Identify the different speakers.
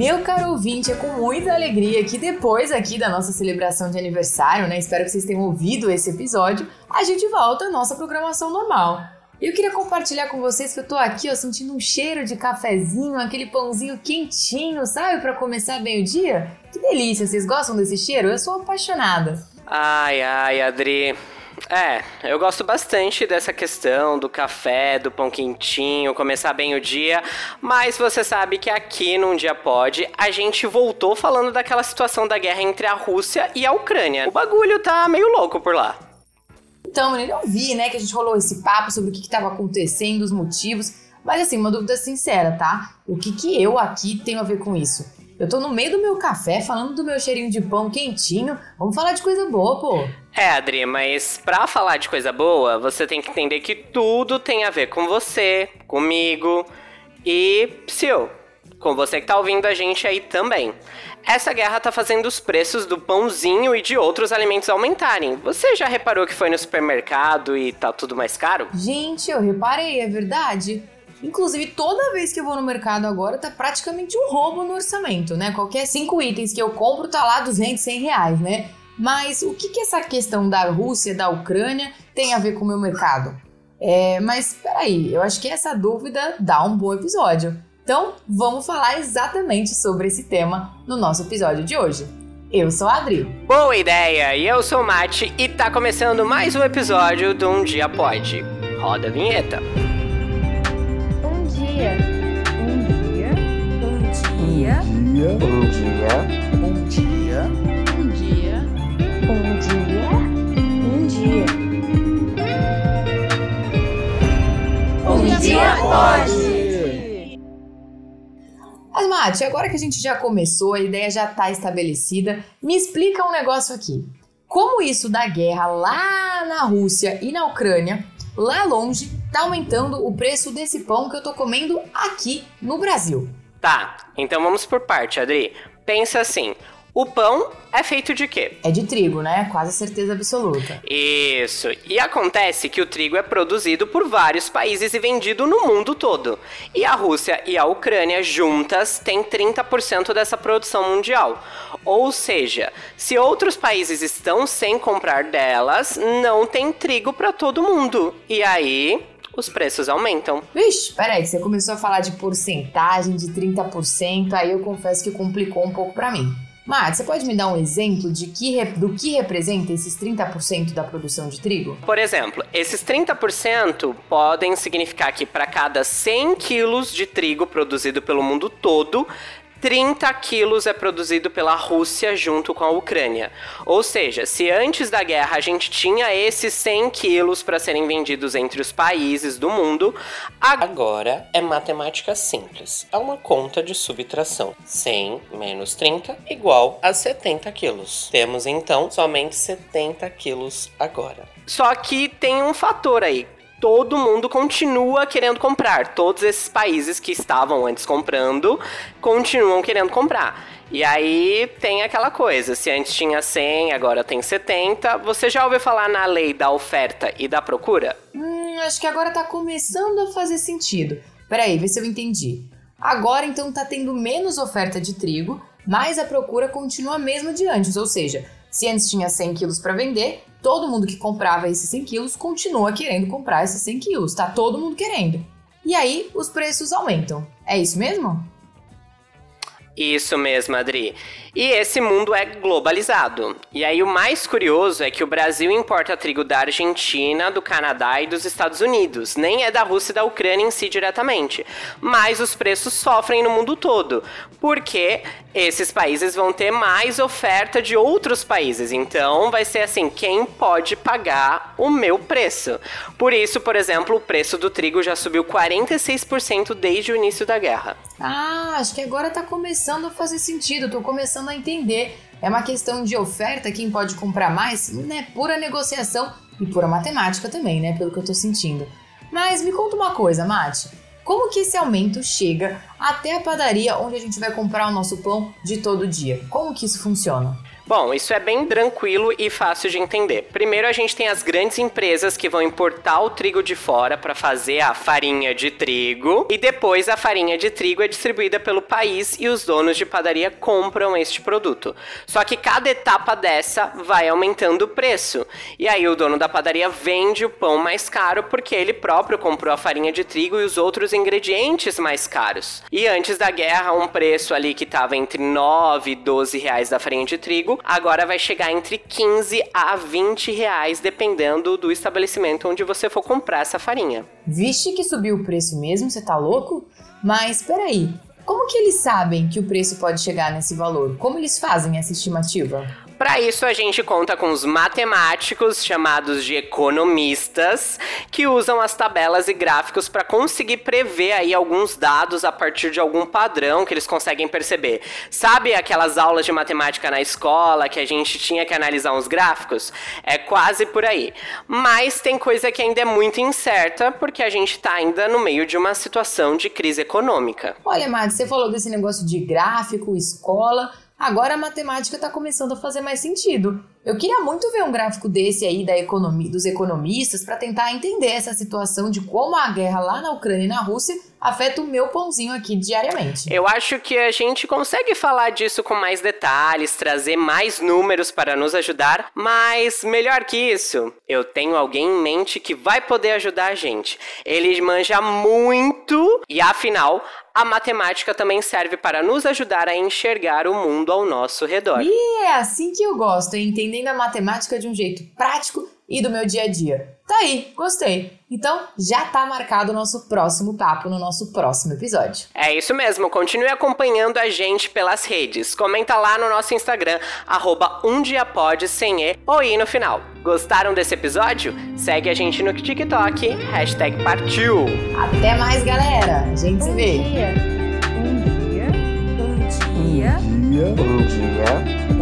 Speaker 1: Meu caro ouvinte, é com muita alegria que depois aqui da nossa celebração de aniversário, né? Espero que vocês tenham ouvido esse episódio, a gente volta à nossa programação normal. Eu queria compartilhar com vocês que eu tô aqui, ó, sentindo um cheiro de cafezinho, aquele pãozinho quentinho, sabe, para começar bem o dia. Que delícia, vocês gostam desse cheiro? Eu sou apaixonada.
Speaker 2: Ai, ai, Adri. É, eu gosto bastante dessa questão do café, do pão quentinho, começar bem o dia, mas você sabe que aqui num dia pode, a gente voltou falando daquela situação da guerra entre a Rússia e a Ucrânia. O bagulho tá meio louco por lá.
Speaker 1: Então, menino, eu vi, né, que a gente rolou esse papo sobre o que estava acontecendo, os motivos, mas assim, uma dúvida sincera, tá? O que que eu aqui tenho a ver com isso? Eu tô no meio do meu café falando do meu cheirinho de pão quentinho. Vamos falar de coisa boa, pô.
Speaker 2: É, Adri, mas pra falar de coisa boa, você tem que entender que tudo tem a ver com você, comigo e Psyu. Com você que tá ouvindo a gente aí também. Essa guerra tá fazendo os preços do pãozinho e de outros alimentos aumentarem. Você já reparou que foi no supermercado e tá tudo mais caro?
Speaker 1: Gente, eu reparei, é verdade. Inclusive, toda vez que eu vou no mercado agora, tá praticamente um roubo no orçamento, né? Qualquer cinco itens que eu compro tá lá 200, 100 reais, né? Mas o que, que essa questão da Rússia, da Ucrânia, tem a ver com o meu mercado? É, mas peraí, eu acho que essa dúvida dá um bom episódio. Então, vamos falar exatamente sobre esse tema no nosso episódio de hoje. Eu sou a Adri.
Speaker 2: Boa ideia! E eu sou o Mate e tá começando mais um episódio do Um Dia Pode. Roda a vinheta.
Speaker 3: dia. Um dia. Um dia. Pode.
Speaker 1: Mas, Mate, agora que a gente já começou, a ideia já está estabelecida, me explica um negócio aqui. Como isso da guerra lá na Rússia e na Ucrânia, lá longe, tá aumentando o preço desse pão que eu tô comendo aqui no Brasil?
Speaker 2: Tá, então vamos por parte, Adri. Pensa assim: o pão é feito de quê?
Speaker 1: É de trigo, né? Quase certeza absoluta.
Speaker 2: Isso. E acontece que o trigo é produzido por vários países e vendido no mundo todo. E a Rússia e a Ucrânia juntas têm 30% dessa produção mundial. Ou seja, se outros países estão sem comprar delas, não tem trigo para todo mundo. E aí, os preços aumentam.
Speaker 1: Vixe, peraí, você começou a falar de porcentagem de 30%, aí eu confesso que complicou um pouco para mim. Mas você pode me dar um exemplo de que, do que representa esses 30% da produção de trigo?
Speaker 2: Por exemplo, esses 30% podem significar que para cada 100 quilos de trigo produzido pelo mundo todo, 30 quilos é produzido pela Rússia junto com a Ucrânia. Ou seja, se antes da guerra a gente tinha esses 100 quilos para serem vendidos entre os países do mundo, agora é matemática simples. É uma conta de subtração. 100 menos 30 igual a 70 quilos. Temos então somente 70 quilos agora. Só que tem um fator aí todo mundo continua querendo comprar. Todos esses países que estavam antes comprando continuam querendo comprar. E aí tem aquela coisa, se antes tinha 100, agora tem 70. Você já ouviu falar na lei da oferta e da procura?
Speaker 1: Hum, acho que agora tá começando a fazer sentido. Peraí, vê se eu entendi. Agora então tá tendo menos oferta de trigo, mas a procura continua a mesma de antes, ou seja, se antes tinha 100 quilos para vender, todo mundo que comprava esses 100 quilos continua querendo comprar esses 100 quilos, tá todo mundo querendo. E aí os preços aumentam. É isso mesmo?
Speaker 2: Isso mesmo, Adri. E esse mundo é globalizado. E aí o mais curioso é que o Brasil importa trigo da Argentina, do Canadá e dos Estados Unidos. Nem é da Rússia e da Ucrânia em si diretamente. Mas os preços sofrem no mundo todo. Porque esses países vão ter mais oferta de outros países. Então vai ser assim, quem pode pagar o meu preço? Por isso, por exemplo, o preço do trigo já subiu 46% desde o início da guerra.
Speaker 1: Ah, acho que agora tá começando a fazer sentido. Tô começando a entender. É uma questão de oferta, quem pode comprar mais, né? Pura negociação e pura matemática também, né? Pelo que eu tô sentindo. Mas me conta uma coisa, Mate. Como que esse aumento chega até a padaria onde a gente vai comprar o nosso pão de todo dia? Como que isso funciona?
Speaker 2: Bom, isso é bem tranquilo e fácil de entender. Primeiro, a gente tem as grandes empresas que vão importar o trigo de fora para fazer a farinha de trigo, e depois a farinha de trigo é distribuída pelo país e os donos de padaria compram este produto. Só que cada etapa dessa vai aumentando o preço. E aí o dono da padaria vende o pão mais caro porque ele próprio comprou a farinha de trigo e os outros ingredientes mais caros. E antes da guerra, um preço ali que estava entre 9 e 12 reais da farinha de trigo agora vai chegar entre 15 a 20 reais, dependendo do estabelecimento onde você for comprar essa farinha.
Speaker 1: Vixe que subiu o preço mesmo, você tá louco? Mas peraí, como que eles sabem que o preço pode chegar nesse valor? Como eles fazem essa estimativa?
Speaker 2: Para isso, a gente conta com os matemáticos, chamados de economistas, que usam as tabelas e gráficos para conseguir prever aí alguns dados a partir de algum padrão que eles conseguem perceber. Sabe aquelas aulas de matemática na escola que a gente tinha que analisar uns gráficos? É quase por aí. Mas tem coisa que ainda é muito incerta, porque a gente está ainda no meio de uma situação de crise econômica.
Speaker 1: Olha, Mari, você falou desse negócio de gráfico, escola. Agora a matemática está começando a fazer mais sentido. Eu queria muito ver um gráfico desse aí da economia, dos economistas para tentar entender essa situação de como a guerra lá na Ucrânia e na Rússia afeta o meu pãozinho aqui diariamente.
Speaker 2: Eu acho que a gente consegue falar disso com mais detalhes, trazer mais números para nos ajudar, mas melhor que isso, eu tenho alguém em mente que vai poder ajudar a gente. Ele manja muito e afinal a matemática também serve para nos ajudar a enxergar o mundo ao nosso redor.
Speaker 1: E é assim que eu gosto, entendendo a matemática de um jeito prático e do meu dia a dia. Tá aí, gostei. Então já tá marcado o nosso próximo papo no nosso próximo episódio.
Speaker 2: É isso mesmo, continue acompanhando a gente pelas redes. Comenta lá no nosso Instagram, arroba um dia pode sem E ou I no final. Gostaram desse episódio? Segue a gente no TikTok, hashtag partiu.
Speaker 1: Até mais, galera. A gente se vê.
Speaker 4: Um dia. Um dia.
Speaker 3: Um dia.
Speaker 5: Um dia.